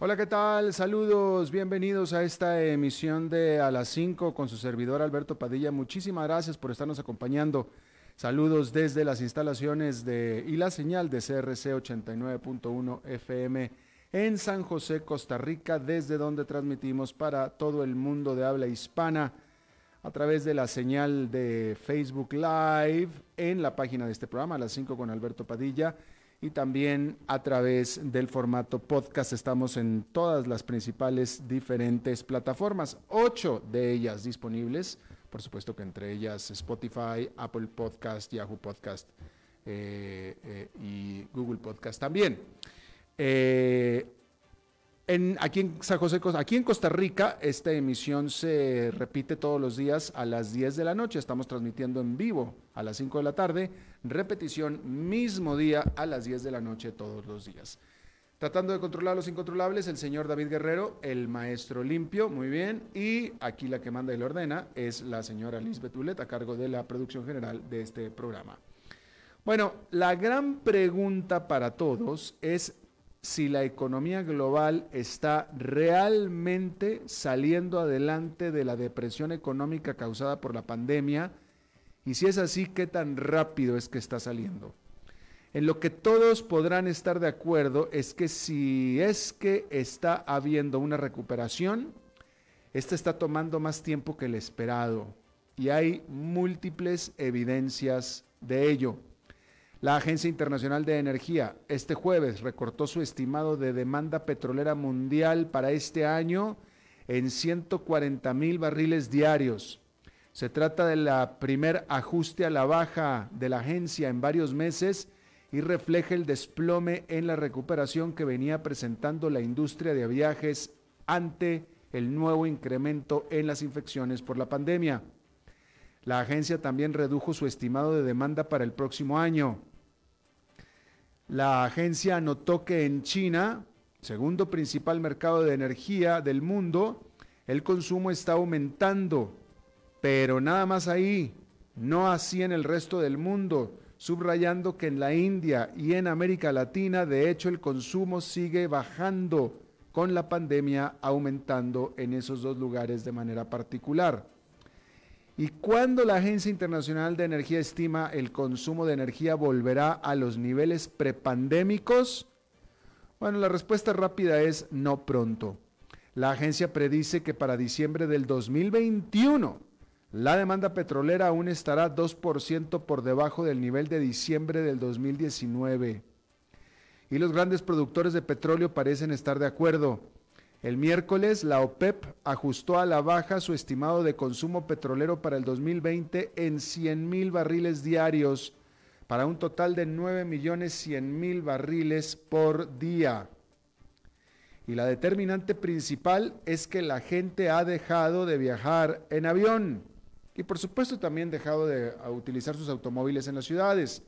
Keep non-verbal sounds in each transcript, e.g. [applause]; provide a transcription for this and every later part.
Hola, ¿qué tal? Saludos, bienvenidos a esta emisión de A las 5 con su servidor Alberto Padilla. Muchísimas gracias por estarnos acompañando. Saludos desde las instalaciones de y la señal de CRC 89.1 FM en San José, Costa Rica, desde donde transmitimos para todo el mundo de habla hispana a través de la señal de Facebook Live en la página de este programa, a las 5 con Alberto Padilla y también a través del formato podcast. Estamos en todas las principales diferentes plataformas, ocho de ellas disponibles, por supuesto que entre ellas Spotify, Apple Podcast, Yahoo Podcast eh, eh, y Google Podcast también. Eh, aquí en San José, aquí en Costa Rica, esta emisión se repite todos los días a las 10 de la noche. Estamos transmitiendo en vivo a las 5 de la tarde, repetición mismo día a las 10 de la noche todos los días. Tratando de controlar los incontrolables, el señor David Guerrero, el maestro limpio, muy bien. Y aquí la que manda y le ordena es la señora Lisbeth Ulet, a cargo de la producción general de este programa. Bueno, la gran pregunta para todos es si la economía global está realmente saliendo adelante de la depresión económica causada por la pandemia y si es así, ¿qué tan rápido es que está saliendo? En lo que todos podrán estar de acuerdo es que si es que está habiendo una recuperación, esta está tomando más tiempo que el esperado y hay múltiples evidencias de ello. La Agencia Internacional de Energía este jueves recortó su estimado de demanda petrolera mundial para este año en 140 mil barriles diarios. Se trata del primer ajuste a la baja de la agencia en varios meses y refleja el desplome en la recuperación que venía presentando la industria de viajes ante el nuevo incremento en las infecciones por la pandemia. La agencia también redujo su estimado de demanda para el próximo año. La agencia anotó que en China, segundo principal mercado de energía del mundo, el consumo está aumentando, pero nada más ahí, no así en el resto del mundo, subrayando que en la India y en América Latina, de hecho, el consumo sigue bajando, con la pandemia aumentando en esos dos lugares de manera particular. ¿Y cuándo la Agencia Internacional de Energía estima el consumo de energía volverá a los niveles prepandémicos? Bueno, la respuesta rápida es no pronto. La agencia predice que para diciembre del 2021 la demanda petrolera aún estará 2% por debajo del nivel de diciembre del 2019. Y los grandes productores de petróleo parecen estar de acuerdo. El miércoles, la OPEP ajustó a la baja su estimado de consumo petrolero para el 2020 en 100 mil barriles diarios, para un total de 9 millones 100 mil barriles por día. Y la determinante principal es que la gente ha dejado de viajar en avión y por supuesto también dejado de utilizar sus automóviles en las ciudades.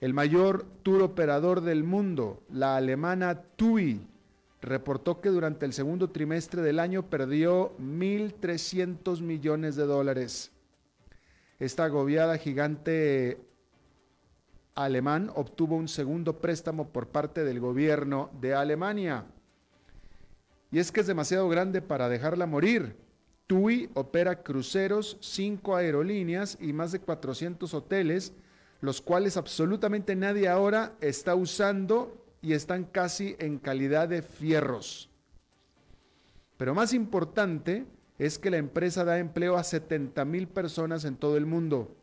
El mayor tour operador del mundo, la alemana TUI, reportó que durante el segundo trimestre del año perdió 1.300 millones de dólares. Esta agobiada gigante alemán obtuvo un segundo préstamo por parte del gobierno de Alemania. Y es que es demasiado grande para dejarla morir. TUI opera cruceros, cinco aerolíneas y más de 400 hoteles, los cuales absolutamente nadie ahora está usando y están casi en calidad de fierros. Pero más importante es que la empresa da empleo a 70 mil personas en todo el mundo.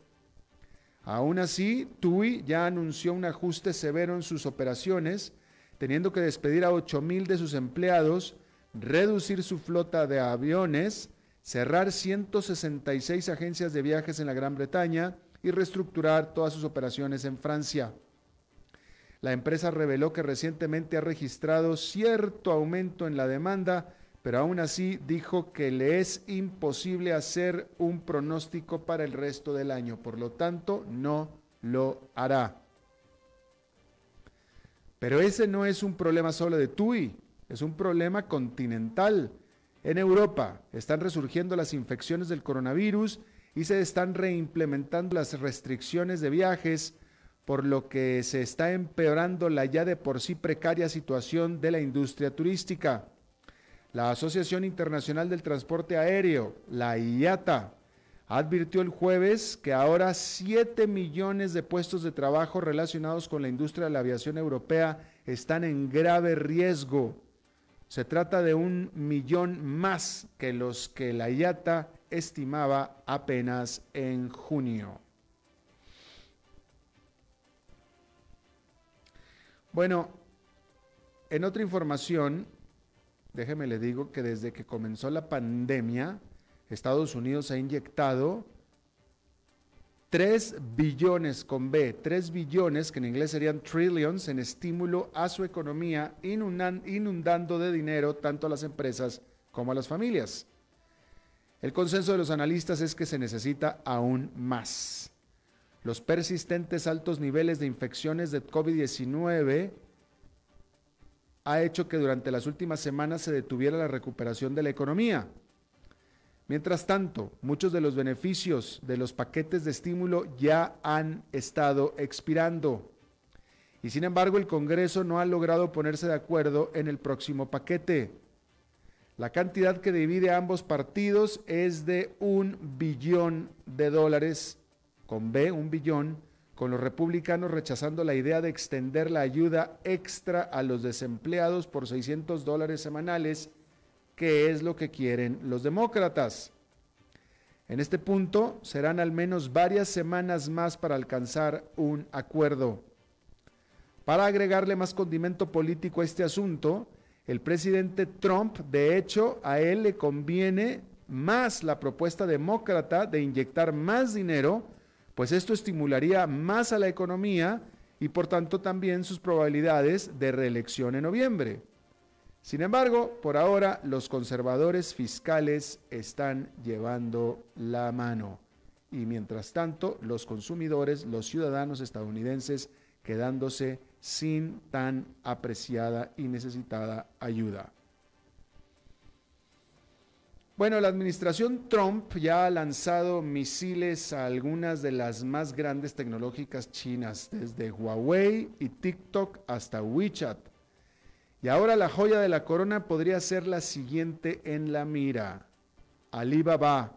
Aún así, TUI ya anunció un ajuste severo en sus operaciones, teniendo que despedir a 8 mil de sus empleados, reducir su flota de aviones, cerrar 166 agencias de viajes en la Gran Bretaña y reestructurar todas sus operaciones en Francia. La empresa reveló que recientemente ha registrado cierto aumento en la demanda, pero aún así dijo que le es imposible hacer un pronóstico para el resto del año, por lo tanto no lo hará. Pero ese no es un problema solo de TUI, es un problema continental. En Europa están resurgiendo las infecciones del coronavirus y se están reimplementando las restricciones de viajes, por lo que se está empeorando la ya de por sí precaria situación de la industria turística. La Asociación Internacional del Transporte Aéreo, la IATA, advirtió el jueves que ahora 7 millones de puestos de trabajo relacionados con la industria de la aviación europea están en grave riesgo. Se trata de un millón más que los que la IATA estimaba apenas en junio. Bueno, en otra información, déjeme le digo que desde que comenzó la pandemia, Estados Unidos ha inyectado 3 billones con B, 3 billones, que en inglés serían trillions, en estímulo a su economía, inundando de dinero tanto a las empresas como a las familias. El consenso de los analistas es que se necesita aún más. Los persistentes altos niveles de infecciones de COVID-19 ha hecho que durante las últimas semanas se detuviera la recuperación de la economía. Mientras tanto, muchos de los beneficios de los paquetes de estímulo ya han estado expirando. Y sin embargo, el Congreso no ha logrado ponerse de acuerdo en el próximo paquete. La cantidad que divide a ambos partidos es de un billón de dólares con B, un billón, con los republicanos rechazando la idea de extender la ayuda extra a los desempleados por 600 dólares semanales, que es lo que quieren los demócratas. En este punto serán al menos varias semanas más para alcanzar un acuerdo. Para agregarle más condimento político a este asunto, el presidente Trump, de hecho, a él le conviene más la propuesta demócrata de inyectar más dinero pues esto estimularía más a la economía y por tanto también sus probabilidades de reelección en noviembre. Sin embargo, por ahora los conservadores fiscales están llevando la mano y mientras tanto los consumidores, los ciudadanos estadounidenses quedándose sin tan apreciada y necesitada ayuda. Bueno, la administración Trump ya ha lanzado misiles a algunas de las más grandes tecnológicas chinas, desde Huawei y TikTok hasta WeChat. Y ahora la joya de la corona podría ser la siguiente en la mira. Alibaba,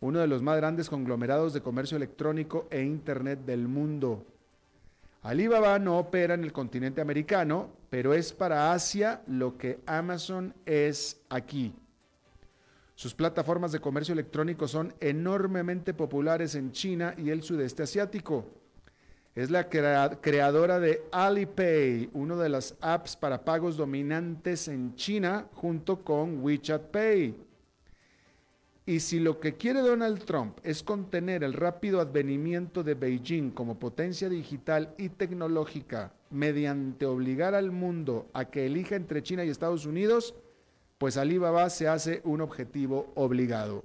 uno de los más grandes conglomerados de comercio electrónico e Internet del mundo. Alibaba no opera en el continente americano, pero es para Asia lo que Amazon es aquí. Sus plataformas de comercio electrónico son enormemente populares en China y el sudeste asiático. Es la creadora de Alipay, una de las apps para pagos dominantes en China, junto con WeChat Pay. Y si lo que quiere Donald Trump es contener el rápido advenimiento de Beijing como potencia digital y tecnológica mediante obligar al mundo a que elija entre China y Estados Unidos, pues Alibaba se hace un objetivo obligado.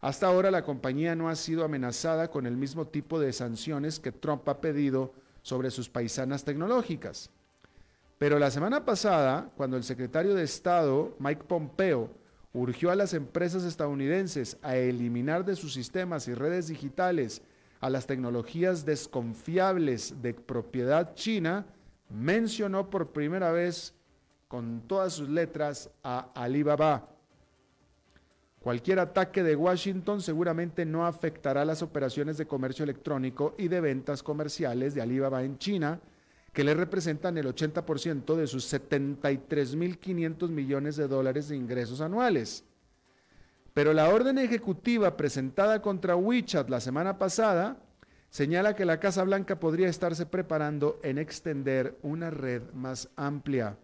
Hasta ahora la compañía no ha sido amenazada con el mismo tipo de sanciones que Trump ha pedido sobre sus paisanas tecnológicas. Pero la semana pasada, cuando el secretario de Estado, Mike Pompeo, urgió a las empresas estadounidenses a eliminar de sus sistemas y redes digitales a las tecnologías desconfiables de propiedad china, mencionó por primera vez con todas sus letras a Alibaba. Cualquier ataque de Washington seguramente no afectará las operaciones de comercio electrónico y de ventas comerciales de Alibaba en China, que le representan el 80% de sus 73.500 millones de dólares de ingresos anuales. Pero la orden ejecutiva presentada contra WeChat la semana pasada señala que la Casa Blanca podría estarse preparando en extender una red más amplia.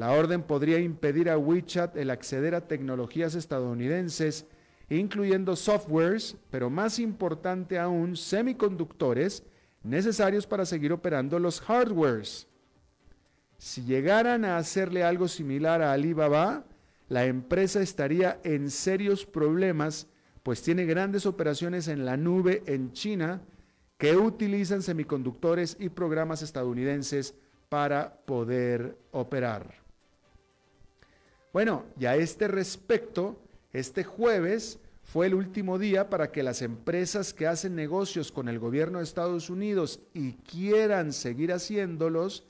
La orden podría impedir a WeChat el acceder a tecnologías estadounidenses, incluyendo softwares, pero más importante aún, semiconductores necesarios para seguir operando los hardwares. si llegaran a hacerle algo similar a Alibaba, la empresa estaría en serios problemas, pues tiene grandes operaciones en la nube en China que utilizan semiconductores y programas estadounidenses para poder operar. Bueno, y a este respecto, este jueves fue el último día para que las empresas que hacen negocios con el gobierno de Estados Unidos y quieran seguir haciéndolos,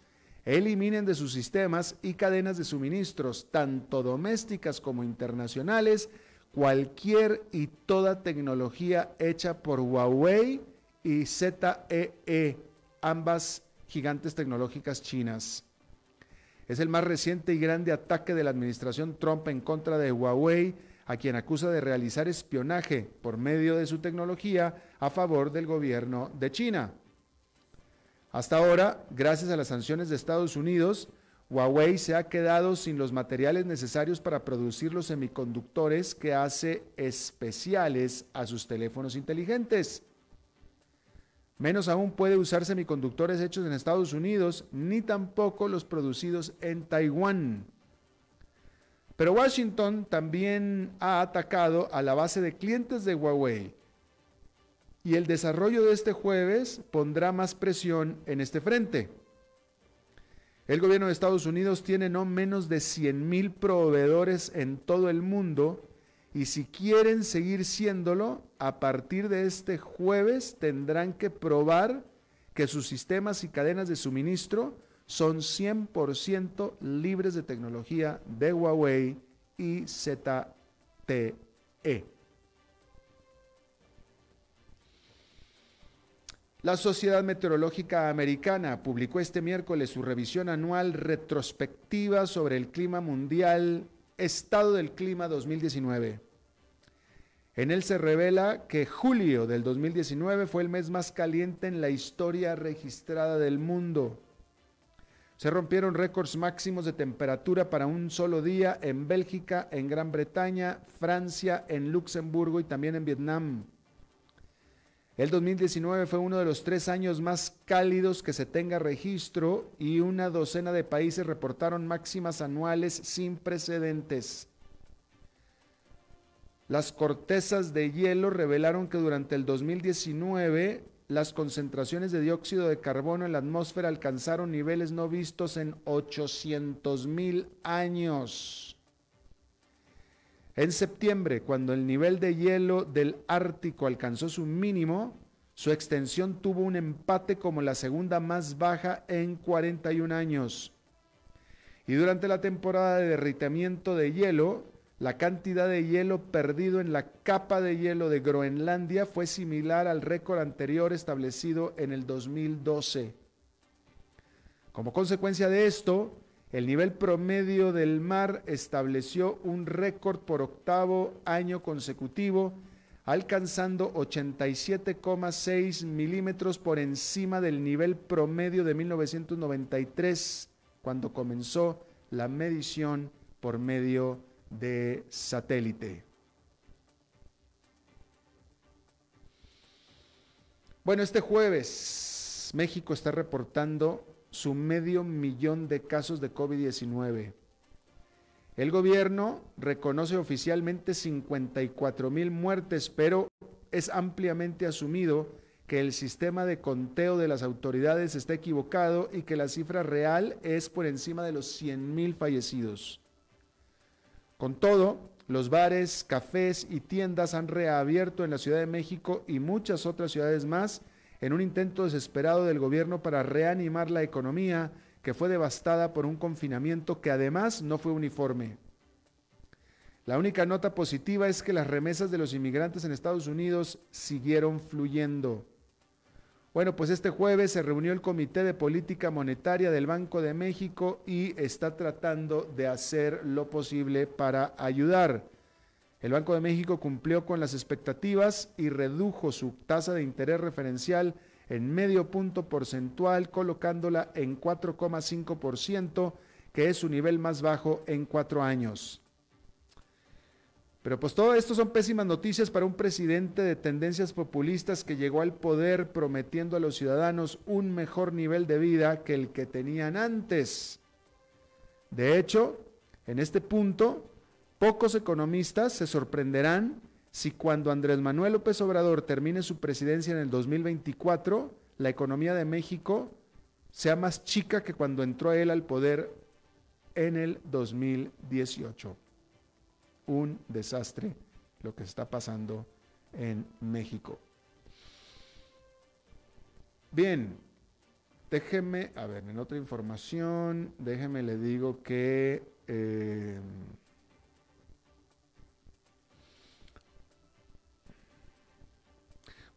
eliminen de sus sistemas y cadenas de suministros, tanto domésticas como internacionales, cualquier y toda tecnología hecha por Huawei y ZEE, e, ambas gigantes tecnológicas chinas. Es el más reciente y grande ataque de la administración Trump en contra de Huawei, a quien acusa de realizar espionaje por medio de su tecnología a favor del gobierno de China. Hasta ahora, gracias a las sanciones de Estados Unidos, Huawei se ha quedado sin los materiales necesarios para producir los semiconductores que hace especiales a sus teléfonos inteligentes. Menos aún puede usar semiconductores hechos en Estados Unidos, ni tampoco los producidos en Taiwán. Pero Washington también ha atacado a la base de clientes de Huawei. Y el desarrollo de este jueves pondrá más presión en este frente. El gobierno de Estados Unidos tiene no menos de 100 mil proveedores en todo el mundo y si quieren seguir siéndolo, a partir de este jueves tendrán que probar que sus sistemas y cadenas de suministro son 100% libres de tecnología de Huawei y ZTE. La Sociedad Meteorológica Americana publicó este miércoles su revisión anual retrospectiva sobre el clima mundial Estado del Clima 2019. En él se revela que julio del 2019 fue el mes más caliente en la historia registrada del mundo. Se rompieron récords máximos de temperatura para un solo día en Bélgica, en Gran Bretaña, Francia, en Luxemburgo y también en Vietnam. El 2019 fue uno de los tres años más cálidos que se tenga registro y una docena de países reportaron máximas anuales sin precedentes. Las cortezas de hielo revelaron que durante el 2019 las concentraciones de dióxido de carbono en la atmósfera alcanzaron niveles no vistos en 800 mil años. En septiembre, cuando el nivel de hielo del Ártico alcanzó su mínimo, su extensión tuvo un empate como la segunda más baja en 41 años. Y durante la temporada de derritamiento de hielo, la cantidad de hielo perdido en la capa de hielo de Groenlandia fue similar al récord anterior establecido en el 2012. Como consecuencia de esto, el nivel promedio del mar estableció un récord por octavo año consecutivo, alcanzando 87,6 milímetros por encima del nivel promedio de 1993, cuando comenzó la medición por medio de satélite. Bueno, este jueves México está reportando su medio millón de casos de COVID-19. El gobierno reconoce oficialmente 54 mil muertes, pero es ampliamente asumido que el sistema de conteo de las autoridades está equivocado y que la cifra real es por encima de los 100 mil fallecidos. Con todo, los bares, cafés y tiendas han reabierto en la Ciudad de México y muchas otras ciudades más en un intento desesperado del gobierno para reanimar la economía que fue devastada por un confinamiento que además no fue uniforme. La única nota positiva es que las remesas de los inmigrantes en Estados Unidos siguieron fluyendo. Bueno, pues este jueves se reunió el Comité de Política Monetaria del Banco de México y está tratando de hacer lo posible para ayudar. El Banco de México cumplió con las expectativas y redujo su tasa de interés referencial en medio punto porcentual, colocándola en 4,5%, que es su nivel más bajo en cuatro años. Pero pues todo esto son pésimas noticias para un presidente de tendencias populistas que llegó al poder prometiendo a los ciudadanos un mejor nivel de vida que el que tenían antes. De hecho, en este punto, pocos economistas se sorprenderán si cuando Andrés Manuel López Obrador termine su presidencia en el 2024, la economía de México sea más chica que cuando entró él al poder en el 2018. Un desastre lo que está pasando en México. Bien, déjeme, a ver, en otra información, déjeme le digo que... Eh,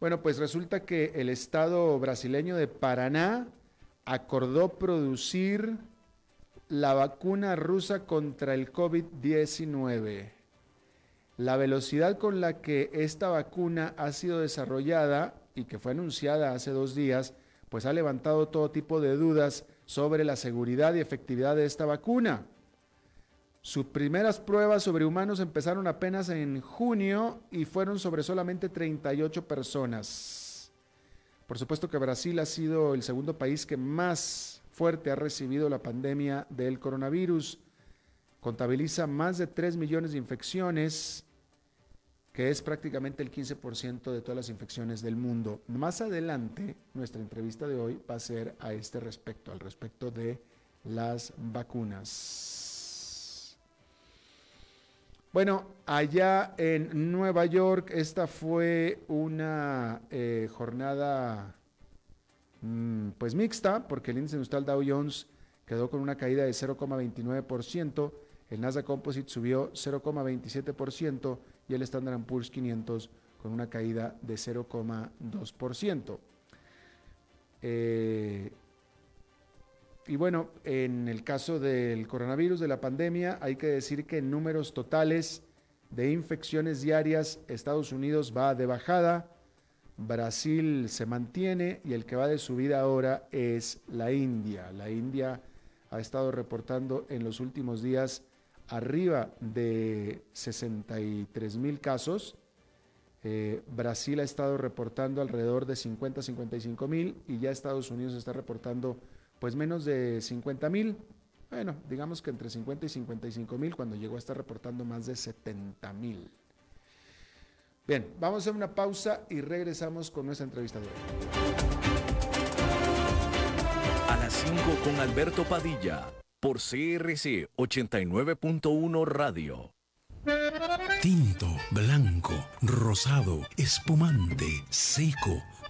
bueno, pues resulta que el estado brasileño de Paraná acordó producir la vacuna rusa contra el COVID-19. La velocidad con la que esta vacuna ha sido desarrollada y que fue anunciada hace dos días, pues ha levantado todo tipo de dudas sobre la seguridad y efectividad de esta vacuna. Sus primeras pruebas sobre humanos empezaron apenas en junio y fueron sobre solamente 38 personas. Por supuesto que Brasil ha sido el segundo país que más fuerte ha recibido la pandemia del coronavirus. Contabiliza más de 3 millones de infecciones que es prácticamente el 15% de todas las infecciones del mundo. Más adelante, nuestra entrevista de hoy va a ser a este respecto, al respecto de las vacunas. Bueno, allá en Nueva York, esta fue una eh, jornada mm, pues mixta, porque el índice industrial Dow Jones quedó con una caída de 0,29%, el Nasdaq Composite subió 0,27%, y el Standard Poor's 500 con una caída de 0,2%. Eh, y bueno, en el caso del coronavirus, de la pandemia, hay que decir que en números totales de infecciones diarias, Estados Unidos va de bajada, Brasil se mantiene y el que va de subida ahora es la India. La India ha estado reportando en los últimos días arriba de 63 mil casos. Eh, Brasil ha estado reportando alrededor de 50 55 mil y ya Estados Unidos está reportando pues menos de 50 mil. Bueno, digamos que entre 50 y 55 mil cuando llegó a estar reportando más de 70 mil. Bien, vamos a hacer una pausa y regresamos con nuestra entrevista de hoy. A las 5 con Alberto Padilla por CRC 89.1 Radio. Tinto, blanco, rosado, espumante, seco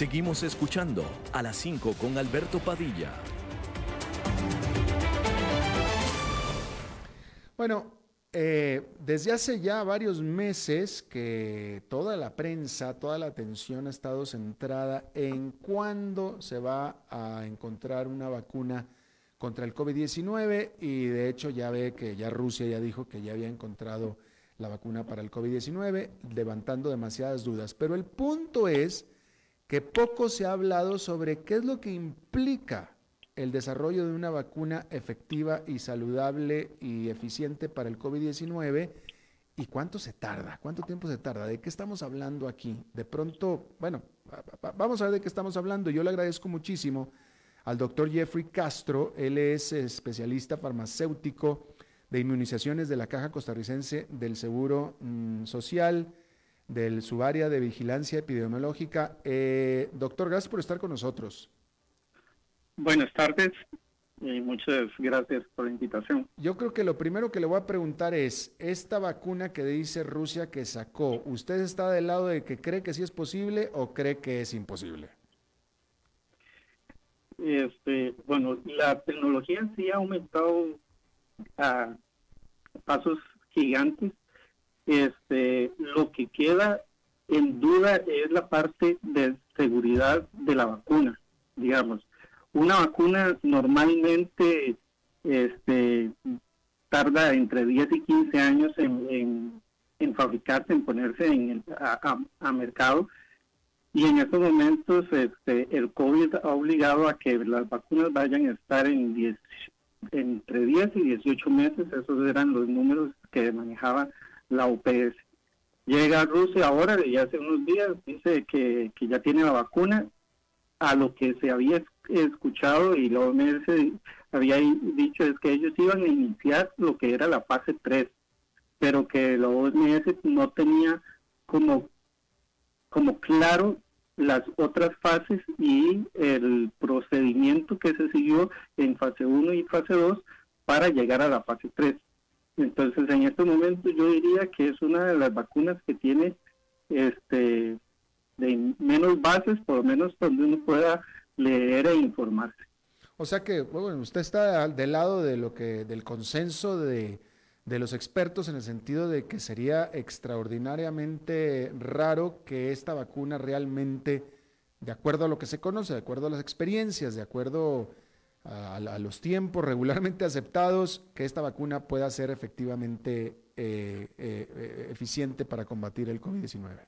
Seguimos escuchando a las 5 con Alberto Padilla. Bueno, eh, desde hace ya varios meses que toda la prensa, toda la atención ha estado centrada en cuándo se va a encontrar una vacuna contra el COVID-19 y de hecho ya ve que ya Rusia ya dijo que ya había encontrado la vacuna para el COVID-19, levantando demasiadas dudas. Pero el punto es que poco se ha hablado sobre qué es lo que implica el desarrollo de una vacuna efectiva y saludable y eficiente para el COVID-19 y cuánto se tarda, cuánto tiempo se tarda, de qué estamos hablando aquí. De pronto, bueno, vamos a ver de qué estamos hablando. Yo le agradezco muchísimo al doctor Jeffrey Castro, él es especialista farmacéutico de inmunizaciones de la Caja Costarricense del Seguro mm, Social del subárea de vigilancia epidemiológica. Eh, doctor, gracias por estar con nosotros. Buenas tardes y muchas gracias por la invitación. Yo creo que lo primero que le voy a preguntar es, esta vacuna que dice Rusia que sacó, ¿usted está del lado de que cree que sí es posible o cree que es imposible? Este, bueno, la tecnología sí ha aumentado a pasos gigantes. Este, lo que queda en duda es la parte de seguridad de la vacuna, digamos. Una vacuna normalmente este, tarda entre 10 y 15 años en, en, fabricarse, en ponerse en el, a, mercado. Y en estos momentos este, el COVID ha obligado a que las vacunas vayan a estar en 10, entre 10 y 18 meses. Esos eran los números que manejaba la OPS. Llega a Rusia ahora, y hace unos días, dice que, que ya tiene la vacuna a lo que se había escuchado y la OMS había dicho es que ellos iban a iniciar lo que era la fase 3, pero que la OMS no tenía como, como claro las otras fases y el procedimiento que se siguió en fase 1 y fase 2 para llegar a la fase 3. Entonces, en este momento yo diría que es una de las vacunas que tiene este de menos bases, por lo menos donde uno pueda leer e informarse. O sea que, bueno, usted está del lado de lo que, del consenso de, de los expertos en el sentido de que sería extraordinariamente raro que esta vacuna realmente, de acuerdo a lo que se conoce, de acuerdo a las experiencias, de acuerdo a, los tiempos regularmente [laughs] aceptados, que esta vacuna pueda ser efectivamente eh, eh, eficiente para combatir el COVID-19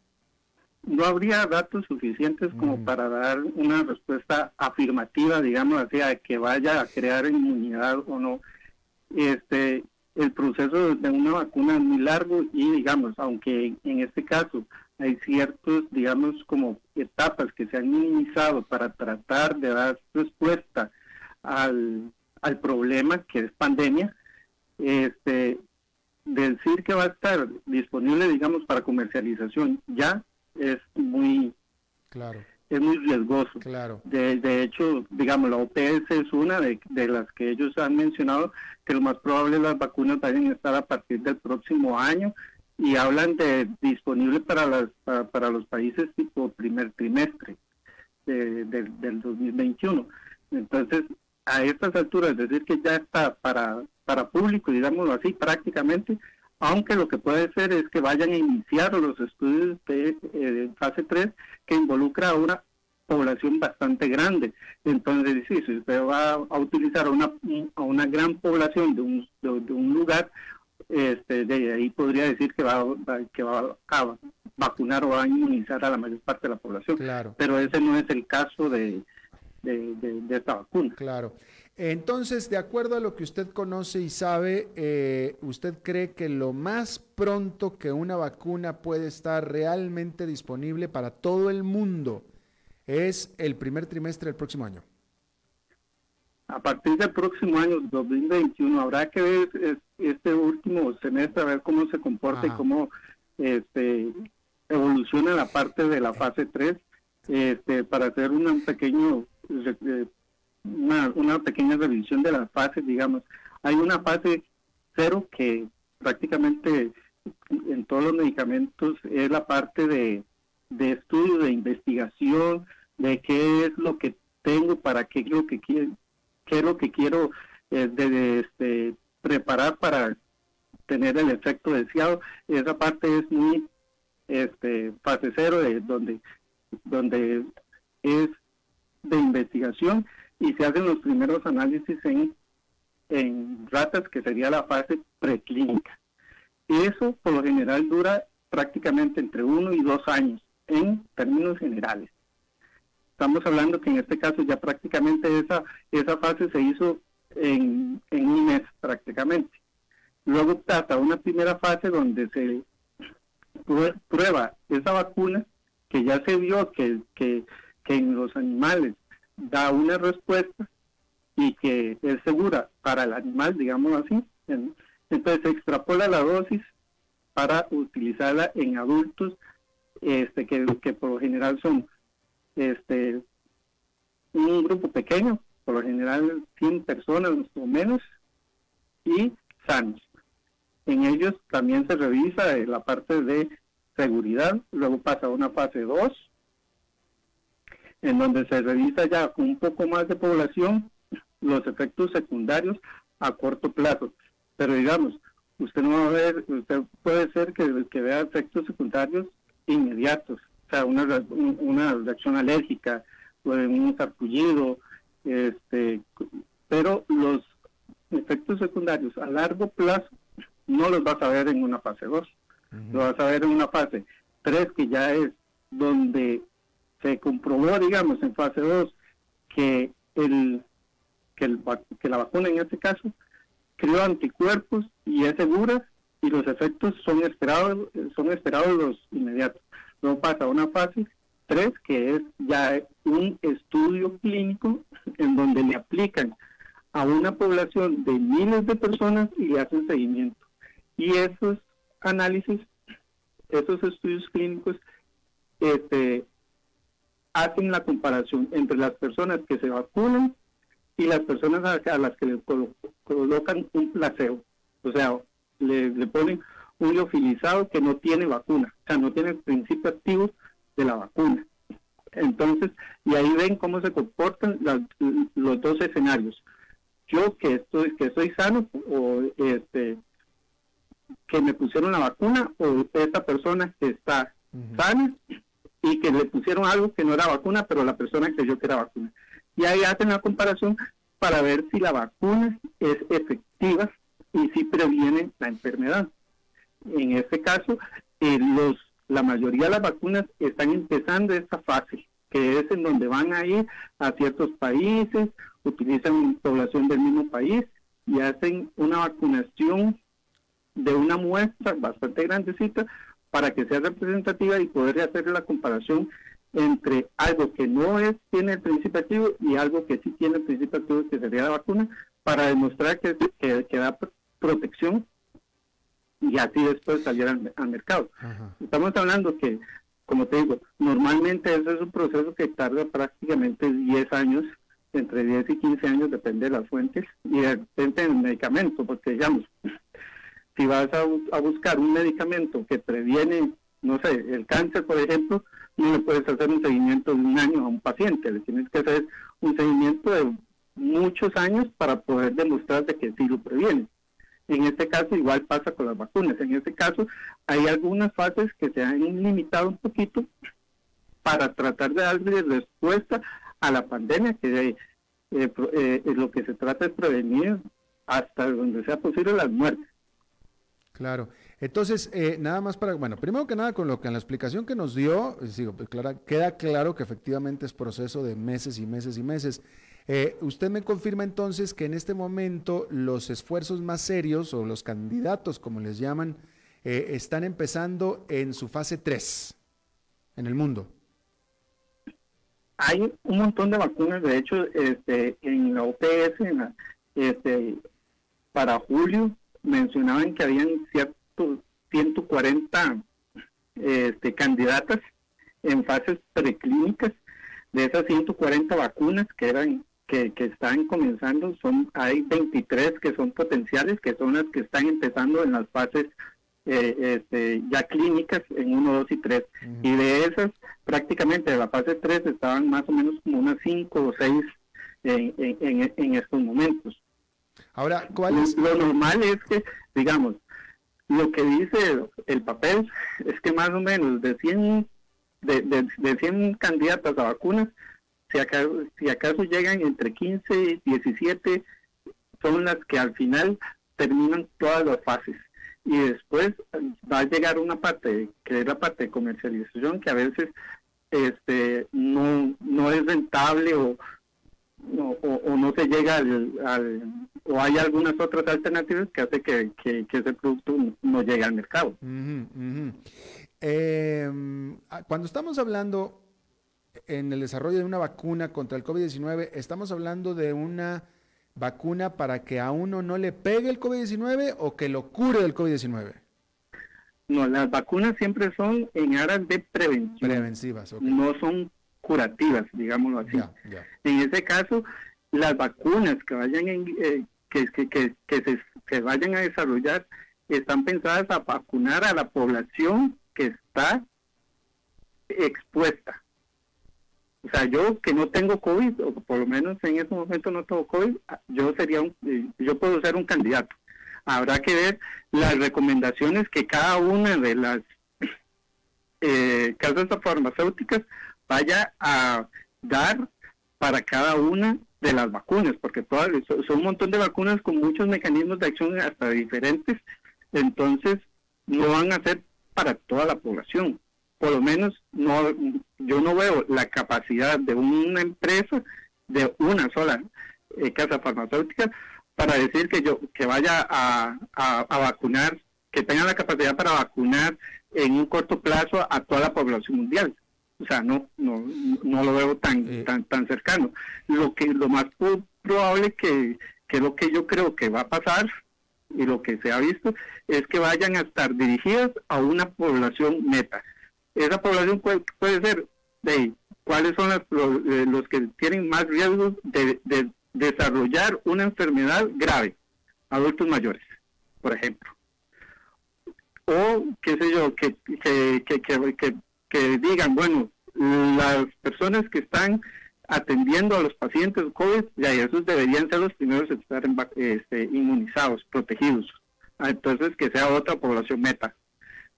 no habría datos suficientes como mm. para dar una respuesta afirmativa, digamos así, a que vaya a crear inmunidad o no. Este, el proceso de una vacuna es muy largo y, digamos, aunque en este caso hay ciertos, digamos, como etapas que se han minimizado para tratar de dar respuesta al, al problema que es pandemia, este, decir que va a estar disponible, digamos, para comercialización ya es muy claro es muy riesgoso. Claro. De, de hecho, digamos, la OPS es una de, de, las que ellos han mencionado que lo más probable las vacunas vayan a estar a partir del próximo año y hablan de disponible para, las, para, los países tipo primer trimestre de, del 2021. Entonces, a estas alturas, es decir que ya está para, para público, digámoslo así, prácticamente, aunque lo que puede ser es que vayan a iniciar los estudios de eh, fase 3 que involucra a una población bastante grande. Entonces, si usted va a utilizar a una, a una gran población de un, de, un lugar, este, de ahí podría decir que va, que va a vacunar o va a inmunizar a la mayor parte de la población. Claro. Pero ese no es el caso de, de, de esta vacuna. Claro. Entonces, de acuerdo a lo que usted conoce y sabe, eh, ¿usted cree que lo más pronto que una vacuna puede estar realmente disponible para todo el mundo es el primer trimestre del próximo año? A partir del próximo año, 2021, habrá que ver este último semestre, a ver cómo se comporta y cómo este, evoluciona la parte de la fase 3, este, para hacer un pequeño eh, una, una pequeña revisión de las fases, digamos. Hay una fase cero que prácticamente en todos los medicamentos es la parte de, de estudio, de investigación, de qué es lo que tengo, para qué es lo que quiero, qué es lo que quiero eh, este, preparar para tener el efecto deseado. Esa parte es muy este, fase cero, de, donde, donde es de investigación y se hacen los primeros análisis en, en ratas, que sería la fase preclínica. Eso por lo general dura prácticamente entre uno y dos años en términos generales. Estamos hablando que en este caso ya prácticamente esa, esa fase se hizo en, en un mes prácticamente. Luego trata una primera fase donde se prueba esa vacuna que ya se vio que, que, que en los animales da una respuesta y que es segura para el animal, digamos así. Entonces se extrapola la dosis para utilizarla en adultos este, que, que por lo general son este, un grupo pequeño, por lo general 100 personas o menos, y sanos. En ellos también se revisa la parte de seguridad, luego pasa a una fase 2, en donde se revisa ya un poco más de población los efectos secundarios a corto plazo. Pero digamos, usted no va a ver, usted puede ser que, que vea efectos secundarios inmediatos, o sea, una, una reacción alérgica, un sarpullido, este, pero los efectos secundarios a largo plazo no los vas a ver en una fase 2, lo vas a ver en una fase 3 que ya es donde se comprobó, digamos, en fase 2 que el que, el, que la vacuna en este caso creó anticuerpos y es segura y los efectos son esperados son esperados los inmediatos. Luego pasa a una fase 3 que es ya un estudio clínico en donde le aplican a una población de miles de personas y le hacen seguimiento. Y esos análisis, esos estudios clínicos, este, hacen la comparación entre las personas que se vacunan y las personas a, las que le colocan un placebo. O sea, le, ponen un liofilizado que no tiene vacuna, o sea, no tiene el principio activo de la vacuna. Entonces, y ahí ven cómo se comportan los dos escenarios. Yo que estoy, que soy sano, o este que me pusieron la vacuna, o esta persona que está sana y que le pusieron algo que no era vacuna, pero la persona creyó que era vacuna. Y ahí hacen la comparación para ver si la vacuna es efectiva y si previene la enfermedad. En este caso, eh, los, la mayoría de las vacunas están empezando esta fase, que es en donde van a ir a ciertos países, utilizan población del mismo país y hacen una vacunación de una muestra bastante grandecita para que sea representativa y poder hacer la comparación entre algo que no es tiene el principio activo y algo que sí tiene el principio activo que sería la vacuna para demostrar que, que, da protección y así después salir al, mercado. Estamos hablando que, como te digo, normalmente ese es un proceso que tarda prácticamente 10 años, entre 10 y 15 años, depende de las fuentes, y depende del medicamento, porque digamos, si vas a, buscar un medicamento que previene, no sé, el cáncer, por ejemplo, no le puedes hacer un seguimiento de un año a un paciente, le tienes que hacer un seguimiento de muchos años para poder demostrar de que sí lo previene. En este caso igual pasa con las vacunas. En este caso hay algunas fases que se han limitado un poquito para tratar de darle respuesta a la pandemia, que eh, eh, lo que se trata es prevenir hasta donde sea posible las muertes. Claro. Entonces, eh, nada más para, bueno, primero que nada, con lo que en la explicación que nos dio, digo, pues, queda claro que efectivamente es proceso de meses y meses y meses. Eh, usted me confirma entonces que en este momento los esfuerzos más serios o los candidatos, como les llaman, eh, están empezando en su fase 3 en el mundo. Hay un montón de vacunas, de hecho, este, en la OPS, este, para julio, mencionaban que habían ciertos 140 este, candidatas en fases preclínicas. De esas 140 vacunas que eran que, que están comenzando, son hay 23 que son potenciales, que son las que están empezando en las fases eh, este, ya clínicas en 1, 2 y 3. Y de esas, prácticamente de la fase 3 estaban más o menos como unas 5 o 6 en, en, en estos momentos. Ahora, ¿cuál es? Lo normal es que, digamos, lo que dice el papel es que más o menos de 100, de, de, 100 candidatas a vacunas, si acaso, si acaso llegan entre 15 y 17, son las que al final terminan todas las fases. Y después va a llegar una parte, que es la parte de comercialización, que a veces este no, no es rentable o, o, no se llega al, o hay algunas otras alternativas que hace que, ese producto no llegue al mercado. Em, ah, cuando estamos hablando en el desarrollo de una vacuna contra el COVID-19, ¿estamos hablando de una vacuna para que a uno no le pegue el COVID-19 o que lo cure del COVID-19? No, las vacunas siempre son en aras de prevención. Preventivas, No son curativas, digámoslo así. En ese caso, las vacunas que vayan en, eh, que, que, que, se, que vayan a desarrollar están pensadas a vacunar a la población que está expuesta. O sea, yo que no tengo COVID, o por lo menos en este momento no tengo COVID, yo sería un, eh, yo puedo ser un candidato. Habrá que ver las recomendaciones que cada una de las eh, casas farmacéuticas vaya a dar para cada una de las vacunas, porque todas, son un montón de vacunas con muchos mecanismos de acción hasta diferentes, entonces no van a ser para toda la población. Por lo menos no, yo no veo la capacidad de una empresa, de una sola eh, casa farmacéutica, para decir que yo que vaya a, a, vacunar, que tenga la capacidad para vacunar en un corto plazo a toda la población mundial. O sea, no no no lo veo tan eh. tan tan cercano. Lo que lo más probable que que lo que yo creo que va a pasar y lo que se ha visto es que vayan a estar dirigidas a una población meta. Esa población puede, puede ser de cuáles son los, eh, los que tienen más riesgos de, de desarrollar una enfermedad grave, adultos mayores, por ejemplo. O, qué sé yo, que, que, que, que, digan, bueno, las personas que están atendiendo a los pacientes COVID, ya esos deberían ser los primeros en estar este, inmunizados, protegidos. Ah, entonces, que sea otra población meta.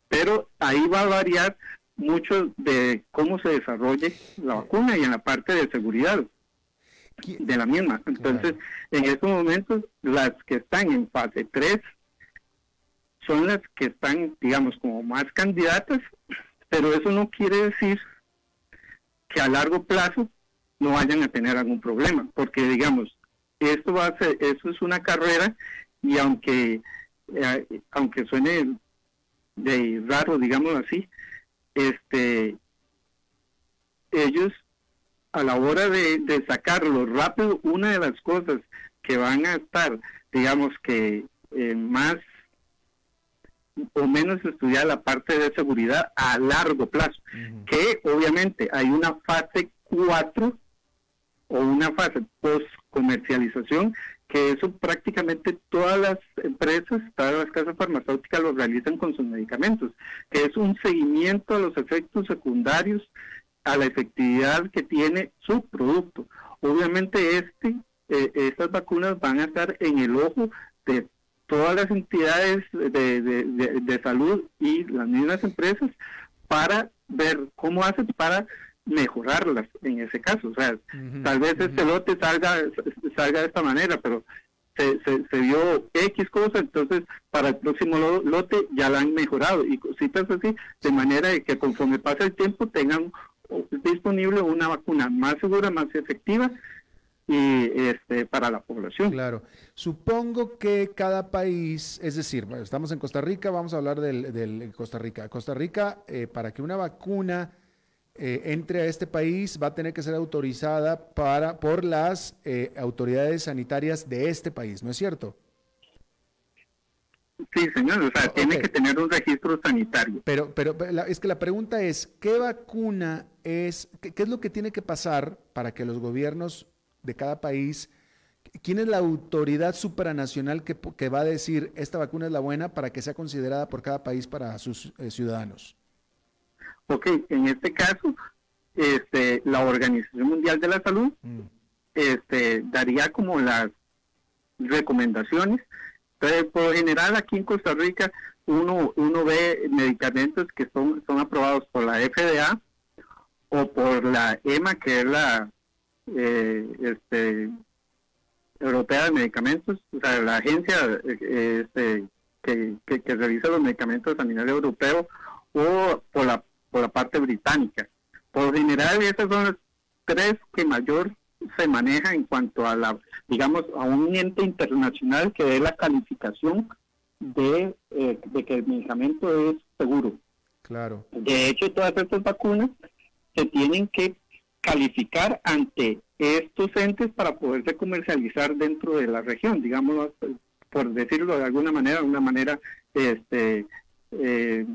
Pero ahí va a variar mucho de cómo se desarrolle la vacuna y en la parte de seguridad de la misma. Entonces, en estos momentos, las que están en fase 3 son las que están, digamos, como más candidatas, pero eso no quiere decir que a largo plazo no vayan a tener algún problema, porque digamos, esto va a ser, eso es una carrera y aunque eh, aunque suene de raro, digamos así, este ellos a la hora de, sacarlo rápido, una de las cosas que van a estar, digamos que eh, más o menos estudiar la parte de seguridad a largo plazo, que obviamente hay una fase 4 o una fase post comercialización, que eso prácticamente todas las empresas, todas las casas farmacéuticas lo realizan con sus medicamentos, que es un seguimiento a los efectos secundarios a la efectividad que tiene su producto. Obviamente este, eh, estas vacunas van a estar en el ojo de todas las entidades de, de, salud y las mismas empresas para ver cómo hacen para mejorarlas en ese caso. O sea, tal vez este lote salga, salga de esta manera, pero se, se, se, vio X cosa, entonces para el próximo lote ya la han mejorado y cositas así, de manera que conforme pasa el tiempo tengan disponible una vacuna más segura, más efectiva y este para la población. Claro. Supongo que cada país, es decir, estamos en Costa Rica, vamos a hablar del, Costa Rica. Costa Rica, eh, para que una vacuna eh, entre a este país, va a tener que ser autorizada para, por las eh, autoridades sanitarias de este país, ¿no es cierto? Sí, señor, o sea, tiene que tener un registro sanitario. Pero, pero es que la pregunta es, ¿qué vacuna es, qué, es lo que tiene que pasar para que los gobiernos de cada país, quién es la autoridad supranacional que, que va a decir esta vacuna es la buena para que sea considerada por cada país para sus eh, ciudadanos? Ok, en este caso, este, la Organización Mundial de la Salud mm. este, daría como las recomendaciones entonces, por general, aquí en Costa Rica, uno, uno ve medicamentos que son, son aprobados por la FDA o por la EMA, que es la eh, este, Europea de Medicamentos, o sea, la agencia este, que, que, revisa los medicamentos a nivel europeo, o por la, por la parte británica. Por general, esas son las tres que mayor se maneja en cuanto a la, digamos, a un ente internacional que dé la calificación de, eh, de que el medicamento es seguro. Claro. De hecho, todas estas vacunas se tienen que calificar ante estos entes para poderse comercializar dentro de la región, digamos, por decirlo de alguna manera, de una manera este, eh,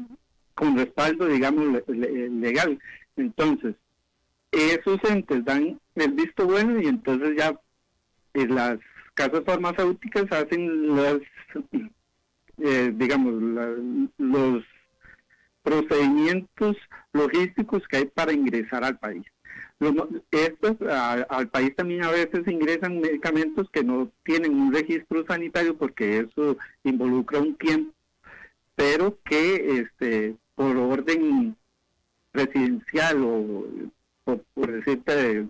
con respaldo, digamos, legal. Entonces, esos entes dan el visto bueno y entonces ya eh, las casas farmacéuticas hacen las, eh, digamos, los procedimientos logísticos que hay para ingresar al país. Estos, al país también a veces ingresan medicamentos que no tienen un registro sanitario porque eso involucra un tiempo, pero que este, por orden residencial o por, decirte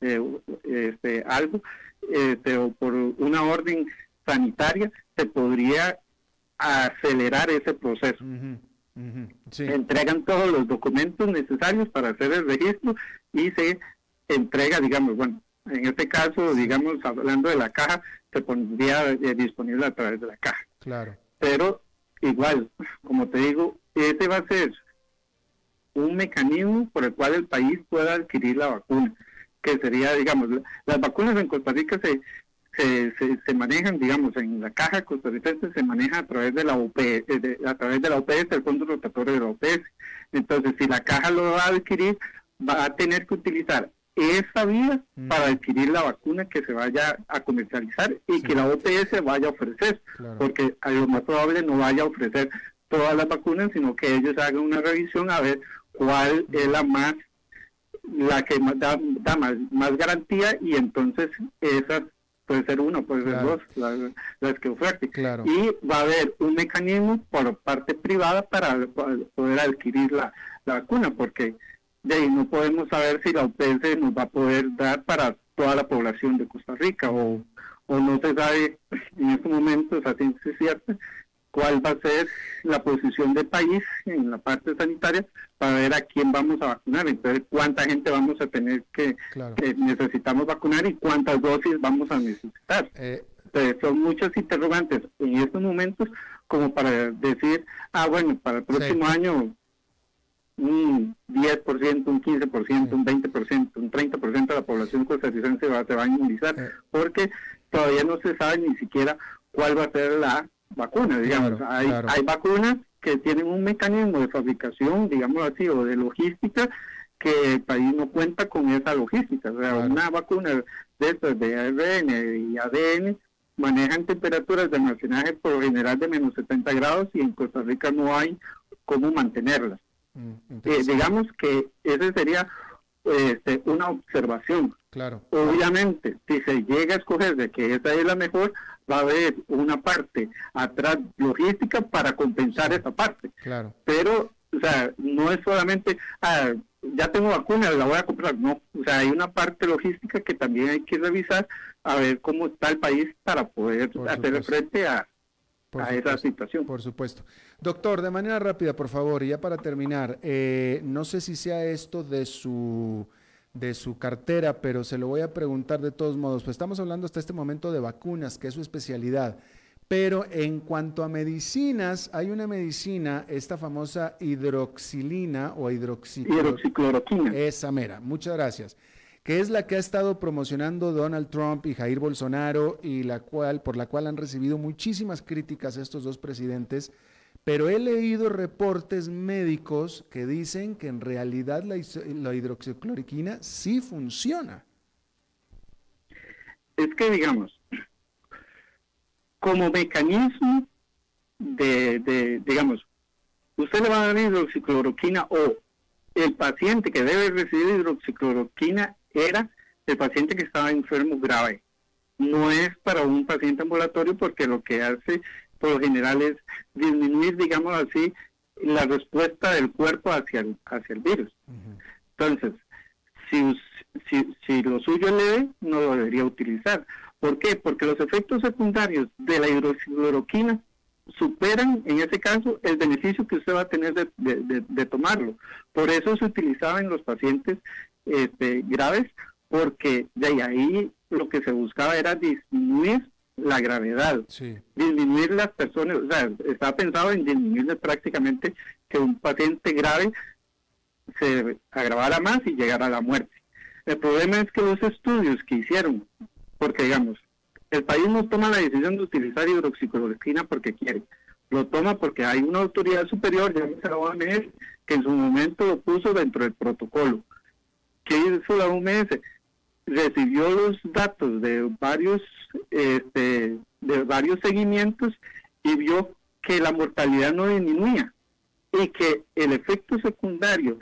este, algo, este, o por una orden sanitaria, se podría acelerar ese proceso. Se entregan todos los documentos necesarios para hacer el registro y se entrega, digamos, bueno, en este caso, digamos, hablando de la caja, se pondría eh, disponible a través de la caja. Claro. Pero igual, como te digo, ese va a ser un mecanismo por el cual el país pueda adquirir la vacuna, que sería, digamos, las vacunas en Costa Rica se, se, manejan, digamos, en la caja costarricense se maneja a través de la OPS, eh, a través de la OPS, el Fondo Rotatorio de la OPS. Entonces, si la caja lo va a adquirir, va a tener que utilizar esa vía para adquirir la vacuna que se vaya a comercializar y que la OPS vaya a ofrecer, porque a lo más probable no vaya a ofrecer todas las vacunas, sino que ellos hagan una revisión a ver cuál es la más la que da, da más, más garantía y entonces esas puede ser uno, puede ser dos, las, que ofrece. Y va a haber un mecanismo por parte privada para poder adquirir la, vacuna, porque de ahí no podemos saber si la UPS nos va a poder dar para toda la población de Costa Rica o, o no se sabe en estos momentos a ciencia cierta cuál va a ser la posición del país en la parte sanitaria para ver a quién vamos a vacunar, entonces cuánta gente vamos a tener que, necesitamos vacunar y cuántas dosis vamos a necesitar. Eh, entonces, son muchos interrogantes. En estos momentos como para decir, ah, bueno, para el próximo año un 10%, un 15%, un 20%, un 30% de la población costarricense va, se va a inmunizar, porque todavía no se sabe ni siquiera cuál va a ser la vacunas, digamos. hay, hay vacunas que tienen un mecanismo de fabricación, digamos así, o de logística, que el país no cuenta con esa logística. O sea, una vacuna de estas de ARN y ADN manejan temperaturas de almacenaje por lo general de menos 70 grados y en Costa Rica no hay cómo mantenerlas. Mm, eh, digamos que ese sería este, una observación. Claro. Obviamente, si se llega a escoger de que esa es la mejor, va a haber una parte atrás logística para compensar esa parte. Claro. Pero, o sea, no es solamente, ah, ya tengo vacuna, la voy a comprar. No, o sea, hay una parte logística que también hay que revisar a ver cómo está el país para poder hacer frente a, a esa situación. Por supuesto. Doctor, de manera rápida, por favor, y ya para terminar, eh, no sé si sea esto de su de su cartera, pero se lo voy a preguntar de todos modos. Pues estamos hablando hasta este momento de vacunas, que es su especialidad. Pero en cuanto a medicinas, hay una medicina, esta famosa hidroxilina o hidroxicloroquina. Esa mera, muchas gracias. Que es la que ha estado promocionando Donald Trump y Jair Bolsonaro y la cual, por la cual han recibido muchísimas críticas estos dos presidentes pero he leído reportes médicos que dicen que en realidad la, hidroxicloroquina sí funciona. Es que, digamos, como mecanismo de, digamos, usted le va a dar hidroxicloroquina o el paciente que debe recibir hidroxicloroquina era el paciente que estaba enfermo grave. No es para un paciente ambulatorio porque lo que hace por lo general es disminuir, digamos así, la respuesta del cuerpo hacia el, hacia el virus. Entonces, si, si, si lo suyo es leve, no lo debería utilizar. ¿Por qué? Porque los efectos secundarios de la hidroxicloroquina superan, en ese caso, el beneficio que usted va a tener de, de, tomarlo. Por eso se utilizaba en los pacientes este, graves, porque de ahí lo que se buscaba era disminuir la gravedad, disminuir las personas, o sea, está pensado en disminuir prácticamente que un paciente grave se agravara más y llegara a la muerte. El problema es que los estudios que hicieron, porque digamos, el país no toma la decisión de utilizar hidroxicloroquina porque quiere, lo toma porque hay una autoridad superior, llámese la OMS, que en su momento lo puso dentro del protocolo. ¿Qué hizo la OMS? Recibió los datos de varios, este, de varios seguimientos y vio que la mortalidad no disminuía y que el efecto secundario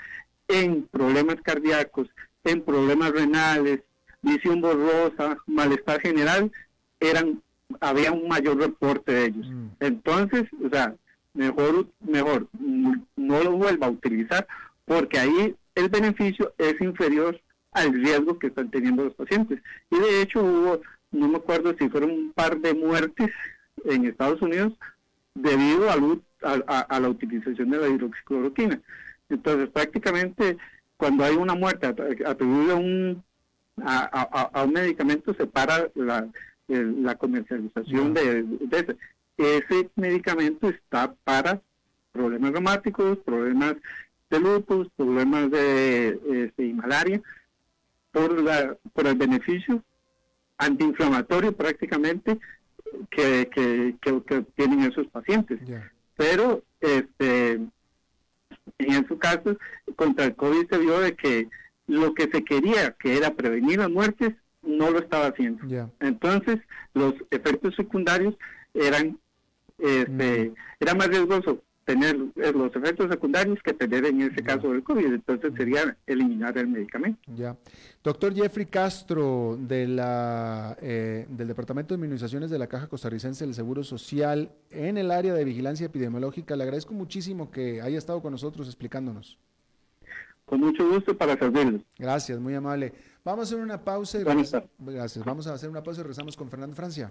en problemas cardíacos, en problemas renales, visión borrosa, malestar general, eran había un mayor reporte de ellos. Mm. Entonces, o sea, mejor mejor no lo vuelva a utilizar porque ahí el beneficio es inferior al riesgo que están teniendo los pacientes. Y de hecho hubo, no me acuerdo si fueron un par de muertes en Estados Unidos debido a, la utilización de la hidroxicloroquina. Entonces, prácticamente, cuando hay una muerte atribuida a un, a, un medicamento, se para la, la comercialización de, ese. ese. medicamento está para problemas reumáticos, problemas de lupus, problemas de, este, malaria, por, la, por el beneficio antiinflamatorio prácticamente que, que, que, tienen esos pacientes. Pero este en su caso, contra el COVID se vio de que lo que se quería, que era prevenir las muertes, no lo estaba haciendo. Entonces, los efectos secundarios eran, este, mm. era más riesgoso tener eh, los efectos secundarios que tener en ese caso del COVID. Entonces sería eliminar el medicamento. Ya. Doctor Jeffrey Castro, de la, eh, del Departamento de Inmunizaciones de la Caja Costarricense del Seguro Social, en el área de vigilancia epidemiológica, le agradezco muchísimo que haya estado con nosotros explicándonos. Con mucho gusto para servirles. Gracias, muy amable. Vamos a hacer una pausa. Y Gracias. Vamos a hacer una pausa y rezamos con Fernando Francia.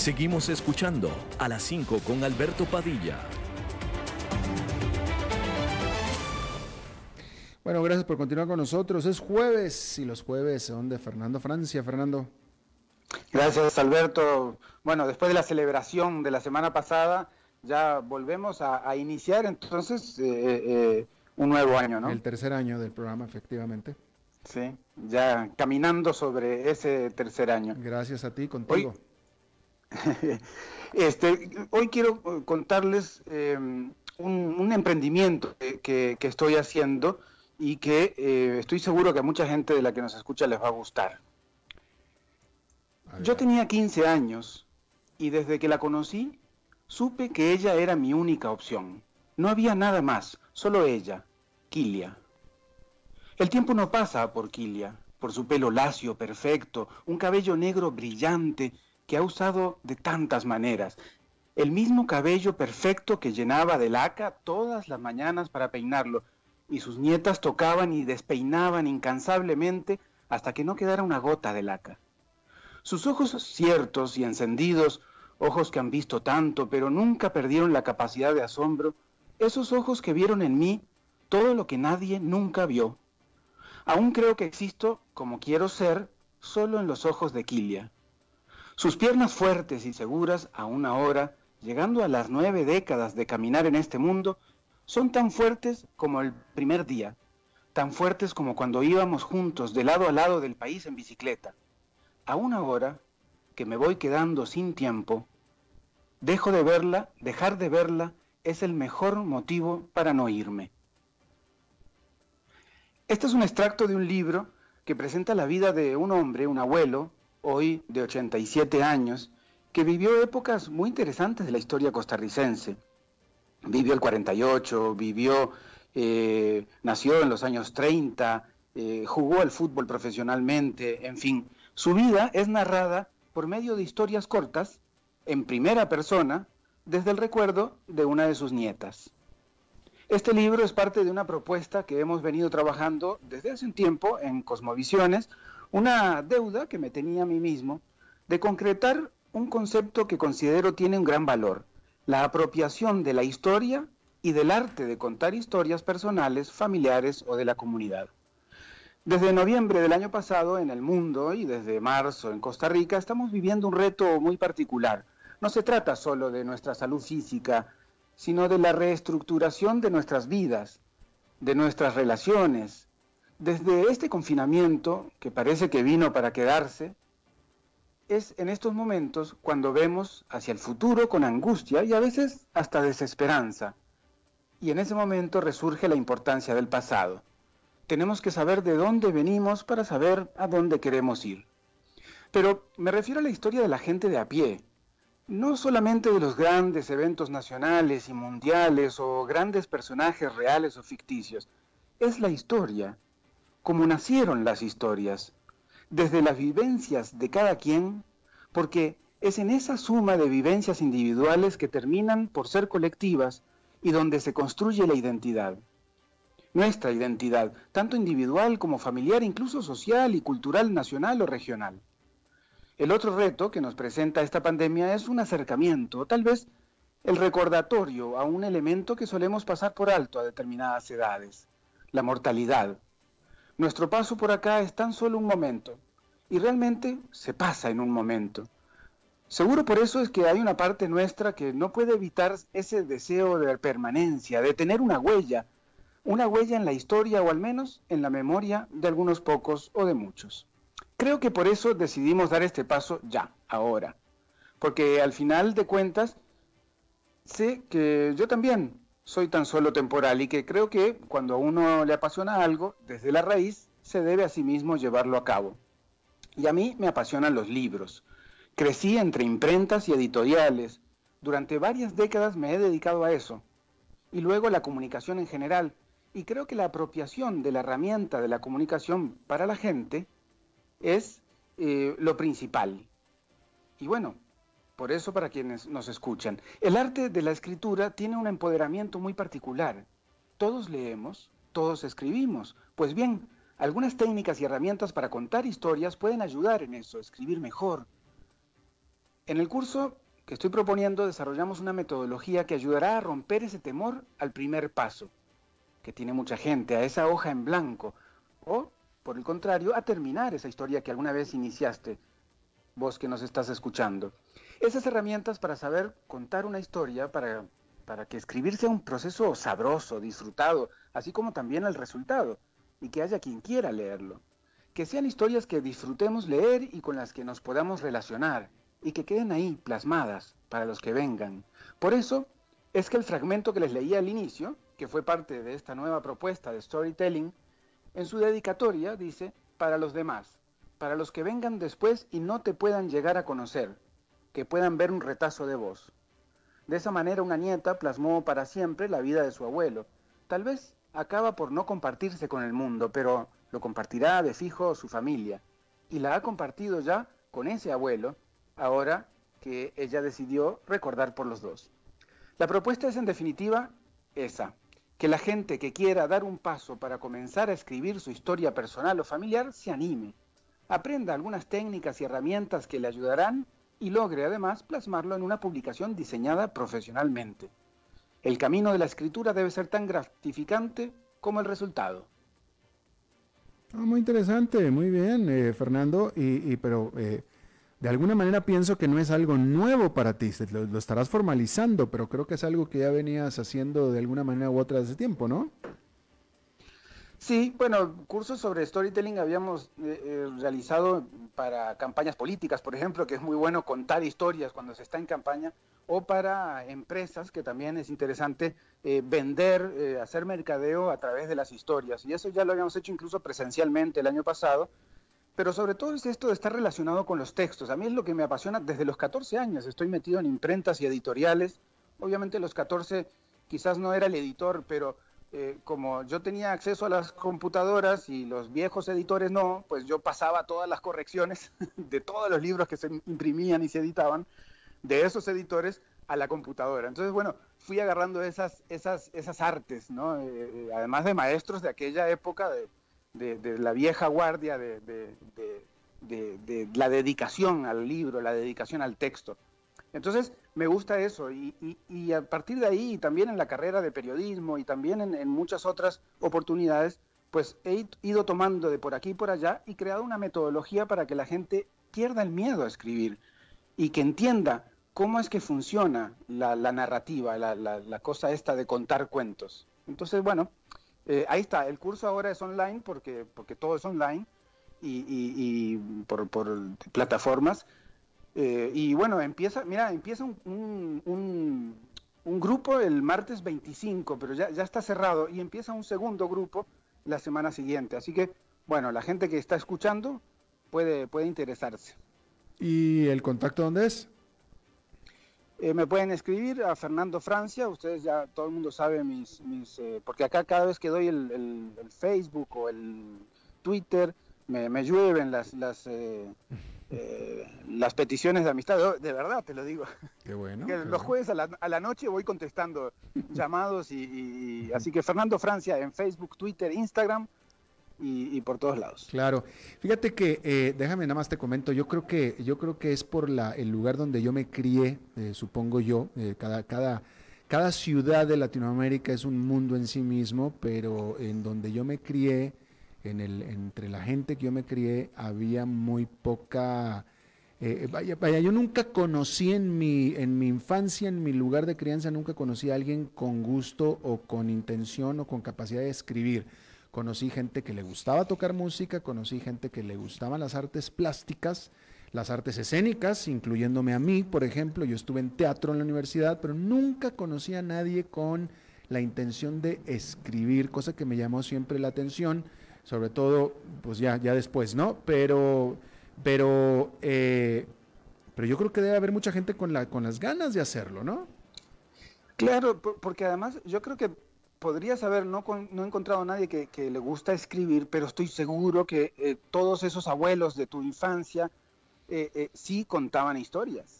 Seguimos escuchando a las 5 con Alberto Padilla. Bueno, gracias por continuar con nosotros. Es jueves y los jueves son de Fernando Francia. Fernando. Gracias, Alberto. Bueno, después de la celebración de la semana pasada, ya volvemos a, iniciar entonces eh, eh, un nuevo año, ¿no? El tercer año del programa, efectivamente. Sí, ya caminando sobre ese tercer año. Gracias a ti, contigo. [laughs] Este, hoy quiero eh, contarles em, un, emprendimiento que, estoy haciendo y que eh, estoy seguro que a mucha gente de la que nos escucha les va a gustar. Yo tenía 15 años y desde que la conocí supe que ella era mi única opción. No había nada más, solo ella, Kilia. El tiempo no pasa por Kilia, por su pelo lacio, perfecto, un cabello negro brillante que ha usado de tantas maneras. El mismo cabello perfecto que llenaba de laca todas las mañanas para peinarlo, y sus nietas tocaban y despeinaban incansablemente hasta que no quedara una gota de laca. Sus ojos ciertos y encendidos, ojos que han visto tanto, pero nunca perdieron la capacidad de asombro, esos ojos que vieron en mí todo lo que nadie nunca vio. Aún creo que existo como quiero ser solo en los ojos de Kilia. Sus piernas fuertes y seguras, aún ahora, llegando a las nueve décadas de caminar en este mundo, son tan fuertes como el primer día. tan fuertes como cuando íbamos juntos de lado a lado del país en bicicleta. Aún ahora, que me voy quedando sin tiempo, dejo de verla, dejar de verla es el mejor motivo para no irme. Este es un extracto de un libro que presenta la vida de un hombre, un abuelo, hoy de 87 años, que vivió épocas muy interesantes de la historia costarricense. Vivió el 48, vivió, eh, nació en los años 30, eh, jugó al fútbol profesionalmente, en fin. Su vida es narrada por medio de historias cortas, en primera persona, desde el recuerdo de una de sus nietas. Este libro es parte de una propuesta que hemos venido trabajando desde hace un tiempo en Cosmovisiones, una deuda que me tenía a mí mismo de concretar un concepto que considero tiene un gran valor, la apropiación de la historia y del arte de contar historias personales, familiares o de la comunidad. Desde noviembre del año pasado en el mundo y desde marzo en Costa Rica estamos viviendo un reto muy particular. No se trata solo de nuestra salud física, sino de la reestructuración de nuestras vidas, de nuestras relaciones. Desde este confinamiento, que parece que vino para quedarse, es en estos momentos cuando vemos hacia el futuro con angustia y a veces hasta desesperanza. Y en ese momento resurge la importancia del pasado. Tenemos que saber de dónde venimos para saber a dónde queremos ir. Pero me refiero a la historia de la gente de a pie, no solamente de los grandes eventos nacionales y mundiales o grandes personajes reales o ficticios, es la historia, como nacieron las historias, desde las vivencias de cada quien, porque es en esa suma de vivencias individuales que terminan por ser colectivas y donde se construye la identidad. Nuestra identidad, tanto individual como familiar, incluso social y cultural, nacional o regional. El otro reto que nos presenta esta pandemia es un acercamiento, tal vez el recordatorio a un elemento que solemos pasar por alto a determinadas edades, la mortalidad. Nuestro paso por acá es tan solo un momento, y realmente se pasa en un momento. Seguro por eso es que hay una parte nuestra que no puede evitar ese deseo de permanencia, de tener una huella, una huella en la historia o al menos en la memoria de algunos pocos o de muchos. Creo que por eso decidimos dar este paso ya, ahora. Porque al final de cuentas, sé que yo también soy tan solo temporal y que creo que cuando a uno le apasiona algo, desde la raíz, se debe a sí mismo llevarlo a cabo. Y a mí me apasionan los libros. Crecí entre imprentas y editoriales. Durante varias décadas me he dedicado a eso. Y luego la comunicación en general. Y creo que la apropiación de la herramienta de la comunicación para la gente es eh, lo principal. Y bueno, por eso para quienes nos escuchan, el arte de la escritura tiene un empoderamiento muy particular. Todos leemos, todos escribimos. Pues bien, algunas técnicas y herramientas para contar historias pueden ayudar en eso, escribir mejor. En el curso que estoy proponiendo desarrollamos una metodología que ayudará a romper ese temor al primer paso, que tiene mucha gente, a esa hoja en blanco, o por el contrario, a terminar esa historia que alguna vez iniciaste, vos que nos estás escuchando. Esas herramientas para saber contar una historia, para, para que escribir sea un proceso sabroso, disfrutado, así como también el resultado, y que haya quien quiera leerlo. Que sean historias que disfrutemos leer y con las que nos podamos relacionar, y que queden ahí plasmadas para los que vengan. Por eso es que el fragmento que les leí al inicio, que fue parte de esta nueva propuesta de storytelling, en su dedicatoria dice, para los demás, para los que vengan después y no te puedan llegar a conocer, que puedan ver un retazo de vos. De esa manera una nieta plasmó para siempre la vida de su abuelo. Tal vez acaba por no compartirse con el mundo, pero lo compartirá de fijo su familia. Y la ha compartido ya con ese abuelo, ahora que ella decidió recordar por los dos. La propuesta es en definitiva esa, que la gente que quiera dar un paso para comenzar a escribir su historia personal o familiar se anime, aprenda algunas técnicas y herramientas que le ayudarán y logre además plasmarlo en una publicación diseñada profesionalmente. El camino de la escritura debe ser tan gratificante como el resultado. Ah, muy interesante, muy bien, eh, Fernando, y, pero eh, de alguna manera pienso que no es algo nuevo para ti, lo, estarás formalizando, pero creo que es algo que ya venías haciendo de alguna manera u otra hace tiempo, ¿no? Sí, bueno, cursos sobre storytelling habíamos eh, eh, realizado para campañas políticas, por ejemplo, que es muy bueno contar historias cuando se está en campaña, o para empresas, que también es interesante eh, vender, hacer mercadeo a través de las historias. Y eso ya lo habíamos hecho incluso presencialmente el año pasado, pero sobre todo es esto de estar relacionado con los textos. A mí es lo que me apasiona desde los 14 años. Estoy metido en imprentas y editoriales. Obviamente los 14 quizás no era el editor, pero eh, como yo tenía acceso a las computadoras y los viejos editores no, pues yo pasaba todas las correcciones [laughs] de todos los libros que se imprimían y se editaban de esos editores a la computadora. Entonces, bueno, fui agarrando esas, esas, esas artes, ¿no? Eh, eh, además de maestros de aquella época, de, de, la vieja guardia, de, de, la dedicación al libro, la dedicación al texto. Entonces, me gusta eso y, a partir de ahí, también en la carrera de periodismo y también en, muchas otras oportunidades, pues he ido tomando de por aquí y por allá y creado una metodología para que la gente pierda el miedo a escribir y que entienda cómo es que funciona la, narrativa, la, cosa esta de contar cuentos. Entonces, bueno, eh, ahí está, el curso ahora es online porque, porque todo es online y, por, por plataformas eh, y bueno, empieza, mira, empieza un, un, grupo el martes 25, pero ya, ya está cerrado, y empieza un segundo grupo la semana siguiente. Así que, bueno, la gente que está escuchando puede, puede interesarse. ¿Y el contacto dónde es? Eh, me pueden escribir a Fernando Francia, ustedes ya, todo el mundo sabe mis, mis eh, porque acá cada vez que doy el, el, Facebook o el Twitter, me, me llueven las, las, eh, las peticiones de amistad, de verdad te lo digo. Qué bueno. los jueves a la, noche voy contestando [laughs] llamados y, así que Fernando Francia en Facebook, Twitter, Instagram y, por todos lados. Claro. Fíjate que eh, déjame nada más te comento. Yo creo que yo creo que es por la, el lugar donde yo me crié, eh, supongo yo. cada cada cada ciudad de Latinoamérica es un mundo en sí mismo, pero en donde yo me crié en el, entre la gente que yo me crié había muy poca... Eh, vaya, vaya, yo nunca conocí en mi, en mi infancia, en mi lugar de crianza, nunca conocí a alguien con gusto o con intención o con capacidad de escribir. Conocí gente que le gustaba tocar música, conocí gente que le gustaban las artes plásticas, las artes escénicas, incluyéndome a mí, por ejemplo. Yo estuve en teatro en la universidad, pero nunca conocí a nadie con la intención de escribir, cosa que me llamó siempre la atención sobre todo, pues ya, ya después, ¿no? Pero, pero, eh, pero yo creo que debe haber mucha gente con, la, con las ganas de hacerlo, ¿no? Claro, porque además yo creo que podrías haber no, no encontrado a nadie que, le gusta escribir, pero estoy seguro que eh, todos esos abuelos de tu infancia eh, sí contaban historias.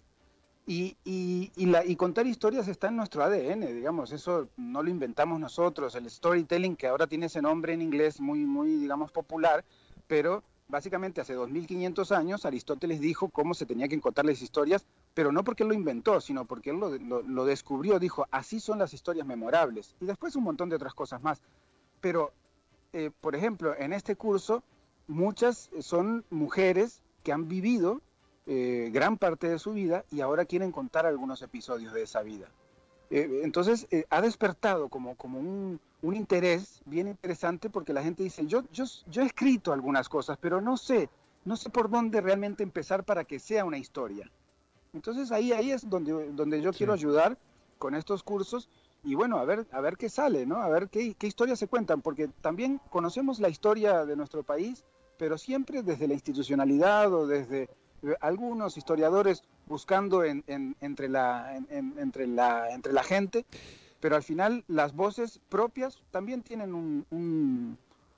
Y, y, la, y, contar historias está en nuestro ADN, digamos, eso no lo inventamos nosotros, el storytelling, que ahora tiene ese nombre en inglés muy, muy, digamos, popular, pero básicamente hace 2500 años Aristóteles dijo cómo se tenía que contar las historias, pero no porque él lo inventó, sino porque él lo, lo, descubrió, dijo, así son las historias memorables, y después un montón de otras cosas más. Pero, eh, por ejemplo, en este curso, muchas son mujeres que han vivido eh, gran parte de su vida y ahora quieren contar algunos episodios de esa vida. Eh, entonces eh, ha despertado como, como un, un, interés bien interesante porque la gente dice, yo, yo, yo he escrito algunas cosas, pero no sé, no sé por dónde realmente empezar para que sea una historia. Entonces ahí, ahí es donde, donde yo quiero ayudar con estos cursos y bueno, a ver, a ver qué sale, ¿no? A ver qué, qué historias se cuentan, porque también conocemos la historia de nuestro país, pero siempre desde la institucionalidad o desde algunos historiadores buscando entre, la, entre, la, entre la gente, pero al final las voces propias también tienen un,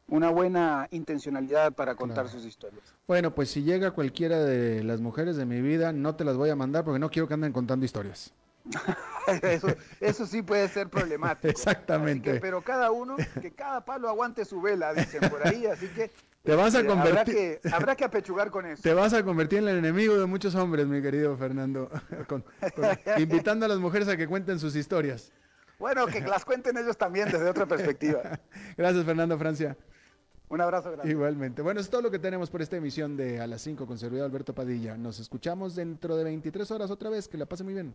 una buena intencionalidad para contar sus historias. Bueno, pues si llega cualquiera de las mujeres de mi vida, no te las voy a mandar porque no quiero que anden contando historias. [laughs] eso, eso, sí puede ser problemático. [laughs] Exactamente. pero cada uno, que cada palo aguante su vela, dicen por ahí, así que te vas a convertir. Habrá que, apechugar con eso. [laughs] Te vas a convertir en el enemigo de muchos hombres, mi querido Fernando. [laughs] [laughs] invitando a las mujeres a que cuenten sus historias. Bueno, que las cuenten ellos también desde otra perspectiva. Gracias, Fernando Francia. Un abrazo grande. Igualmente. Bueno, es todo lo que tenemos por esta emisión de A las 5 con servidor Alberto Padilla. Nos escuchamos dentro de 23 horas otra vez. Que la pase muy bien.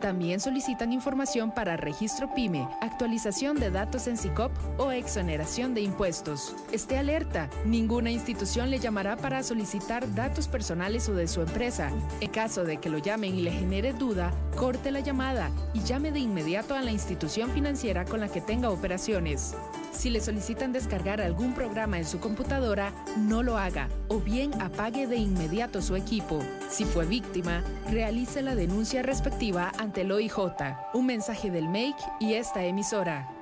también solicitan información para registro PYME, actualización de datos en SICOP o exoneración de impuestos. Esté alerta, ninguna institución le llamará para solicitar datos personales o de su empresa. En caso de que lo llamen y le genere duda, corte la llamada y llame de inmediato a la institución financiera con la que tenga operaciones. Si le solicitan descargar algún programa en su computadora, no lo haga o bien apague de inmediato su equipo. Si fue víctima, realice la denuncia respectiva ante el. Un mensaje del MAKE y esta emisora.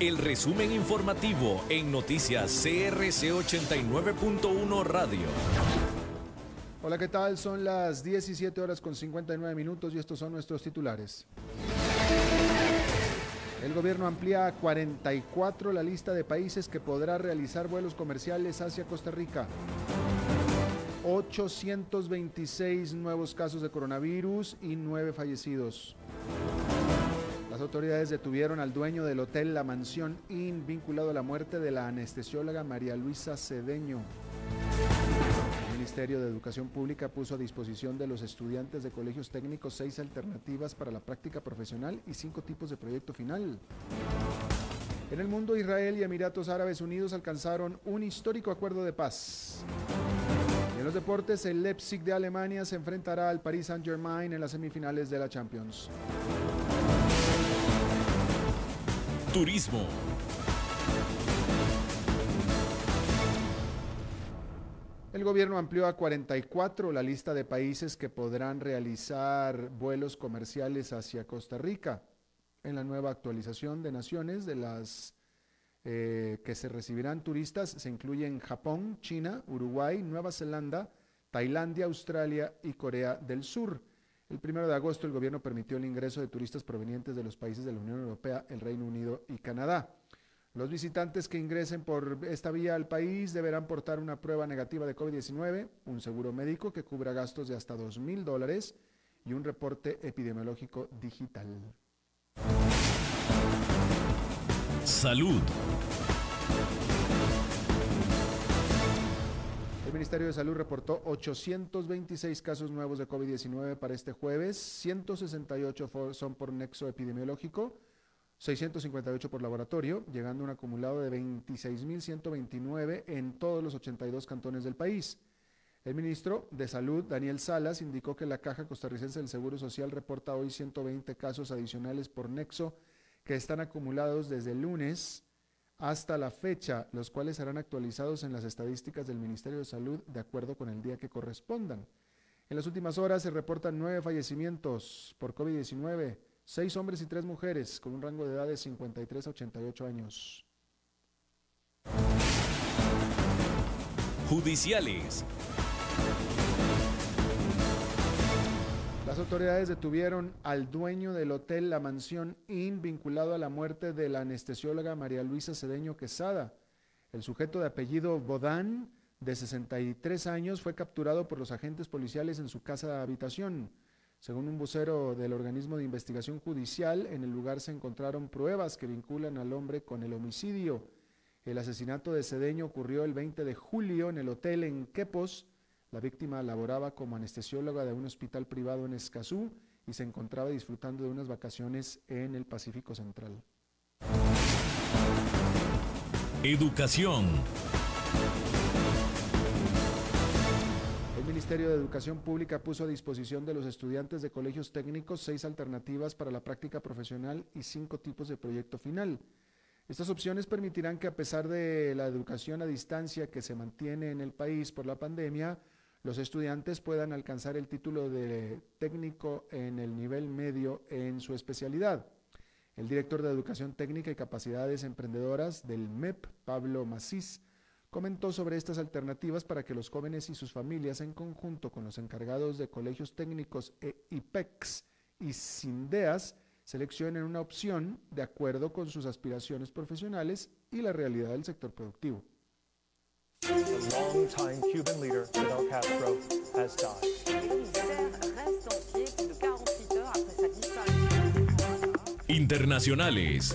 el resumen informativo en noticias CRC 89.1 Radio. Hola, ¿qué tal? Son las 17 horas con 59 minutos y estos son nuestros titulares. El gobierno amplía a 44 la lista de países que podrá realizar vuelos comerciales hacia Costa Rica. 826 nuevos casos de coronavirus y 9 fallecidos. Las autoridades detuvieron al dueño del hotel La Mansión Inn vinculado a la muerte de la anestesióloga María Luisa Cedeño. El Ministerio de Educación Pública puso a disposición de los estudiantes de colegios técnicos seis alternativas para la práctica profesional y cinco tipos de proyecto final. En el mundo, Israel y Emiratos Árabes Unidos alcanzaron un histórico acuerdo de paz. En los deportes, el Leipzig de Alemania se enfrentará al Paris Saint-Germain en las semifinales de la Champions. Turismo. El gobierno amplió a 44 la lista de países que podrán realizar vuelos comerciales hacia Costa Rica. En la nueva actualización de naciones de las eh, que se recibirán turistas se incluyen Japón, China, Uruguay, Nueva Zelanda, Tailandia, Australia y Corea del Sur. El primero de agosto el gobierno permitió el ingreso de turistas provenientes de los países de la Unión Europea, el Reino Unido y Canadá. Los visitantes que ingresen por esta vía al país deberán portar una prueba negativa de COVID-19, un seguro médico que cubra gastos de hasta dos mil dólares y un reporte epidemiológico digital. Salud. Ministerio de Salud reportó 826 casos nuevos de COVID-19 para este jueves, 168 son por nexo epidemiológico, 658 por laboratorio, llegando a un acumulado de 26.129 en todos los 82 cantones del país. El ministro de Salud, Daniel Salas, indicó que la Caja Costarricense del Seguro Social reporta hoy 120 casos adicionales por nexo que están acumulados desde el lunes hasta la fecha, los cuales serán actualizados en las estadísticas del Ministerio de Salud de acuerdo con el día que correspondan. En las últimas horas se reportan nueve fallecimientos por COVID-19, seis hombres y tres mujeres, con un rango de edad de 53 a 88 años. Judiciales. Las autoridades detuvieron al dueño del hotel La Mansión Inn vinculado a la muerte de la anestesióloga María Luisa Cedeño Quesada. El sujeto de apellido Bodán, de 63 años, fue capturado por los agentes policiales en su casa de habitación. Según un vocero del organismo de investigación judicial, en el lugar se encontraron pruebas que vinculan al hombre con el homicidio. El asesinato de Cedeño ocurrió el 20 de julio en el hotel en Quepos. La víctima laboraba como anestesióloga de un hospital privado en Escazú y se encontraba disfrutando de unas vacaciones en el Pacífico Central. Educación. El Ministerio de Educación Pública puso a disposición de los estudiantes de colegios técnicos seis alternativas para la práctica profesional y cinco tipos de proyecto final. Estas opciones permitirán que a pesar de la educación a distancia que se mantiene en el país por la pandemia, los estudiantes puedan alcanzar el título de técnico en el nivel medio en su especialidad. El director de Educación Técnica y Capacidades Emprendedoras del MEP, Pablo Macís, comentó sobre estas alternativas para que los jóvenes y sus familias, en conjunto con los encargados de colegios técnicos e IPEX y SINDEAS, seleccionen una opción de acuerdo con sus aspiraciones profesionales y la realidad del sector productivo. Internacionales.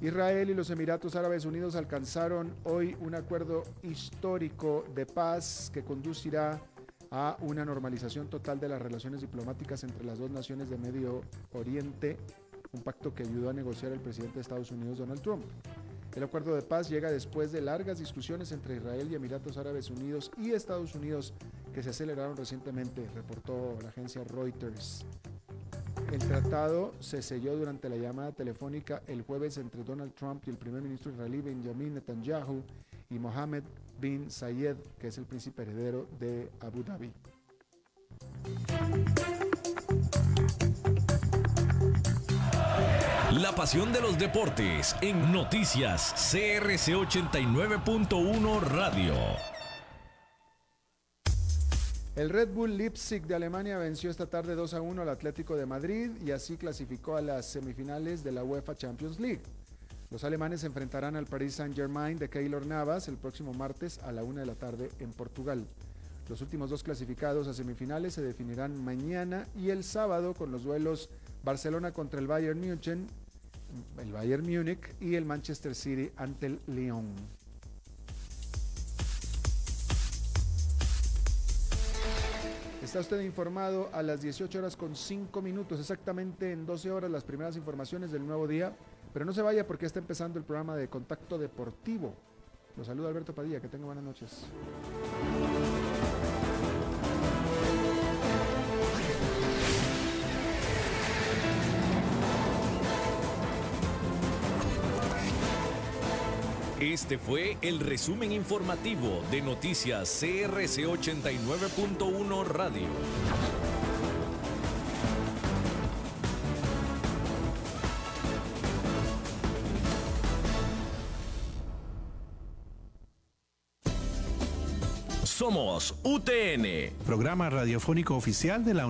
Israel y los Emiratos Árabes Unidos alcanzaron hoy un acuerdo histórico de paz que conducirá a una normalización total de las relaciones diplomáticas entre las dos naciones de Medio Oriente, un pacto que ayudó a negociar el presidente de Estados Unidos, Donald Trump. El acuerdo de paz llega después de largas discusiones entre Israel y Emiratos Árabes Unidos y Estados Unidos que se aceleraron recientemente, reportó la agencia Reuters. El tratado se selló durante la llamada telefónica el jueves entre Donald Trump y el primer ministro israelí Benjamin Netanyahu y Mohammed bin Zayed, que es el príncipe heredero de Abu Dhabi. La pasión de los deportes en noticias CRC 89.1 Radio. El Red Bull Leipzig de Alemania venció esta tarde 2 a 1 al Atlético de Madrid y así clasificó a las semifinales de la UEFA Champions League. Los alemanes se enfrentarán al Paris Saint-Germain de Keylor Navas el próximo martes a la 1 de la tarde en Portugal. Los últimos dos clasificados a semifinales se definirán mañana y el sábado con los duelos Barcelona contra el Bayern München, el Bayern Múnich y el Manchester City ante el Lyon. Está usted informado a las 18 horas con 5 minutos, exactamente en 12 horas las primeras informaciones del nuevo día. Pero no se vaya porque está empezando el programa de Contacto Deportivo. Los saluda Alberto Padilla, que tenga buenas noches. Este fue el resumen informativo de Noticias CRC 89.1 Radio. Somos UTN. Programa radiofónico oficial de la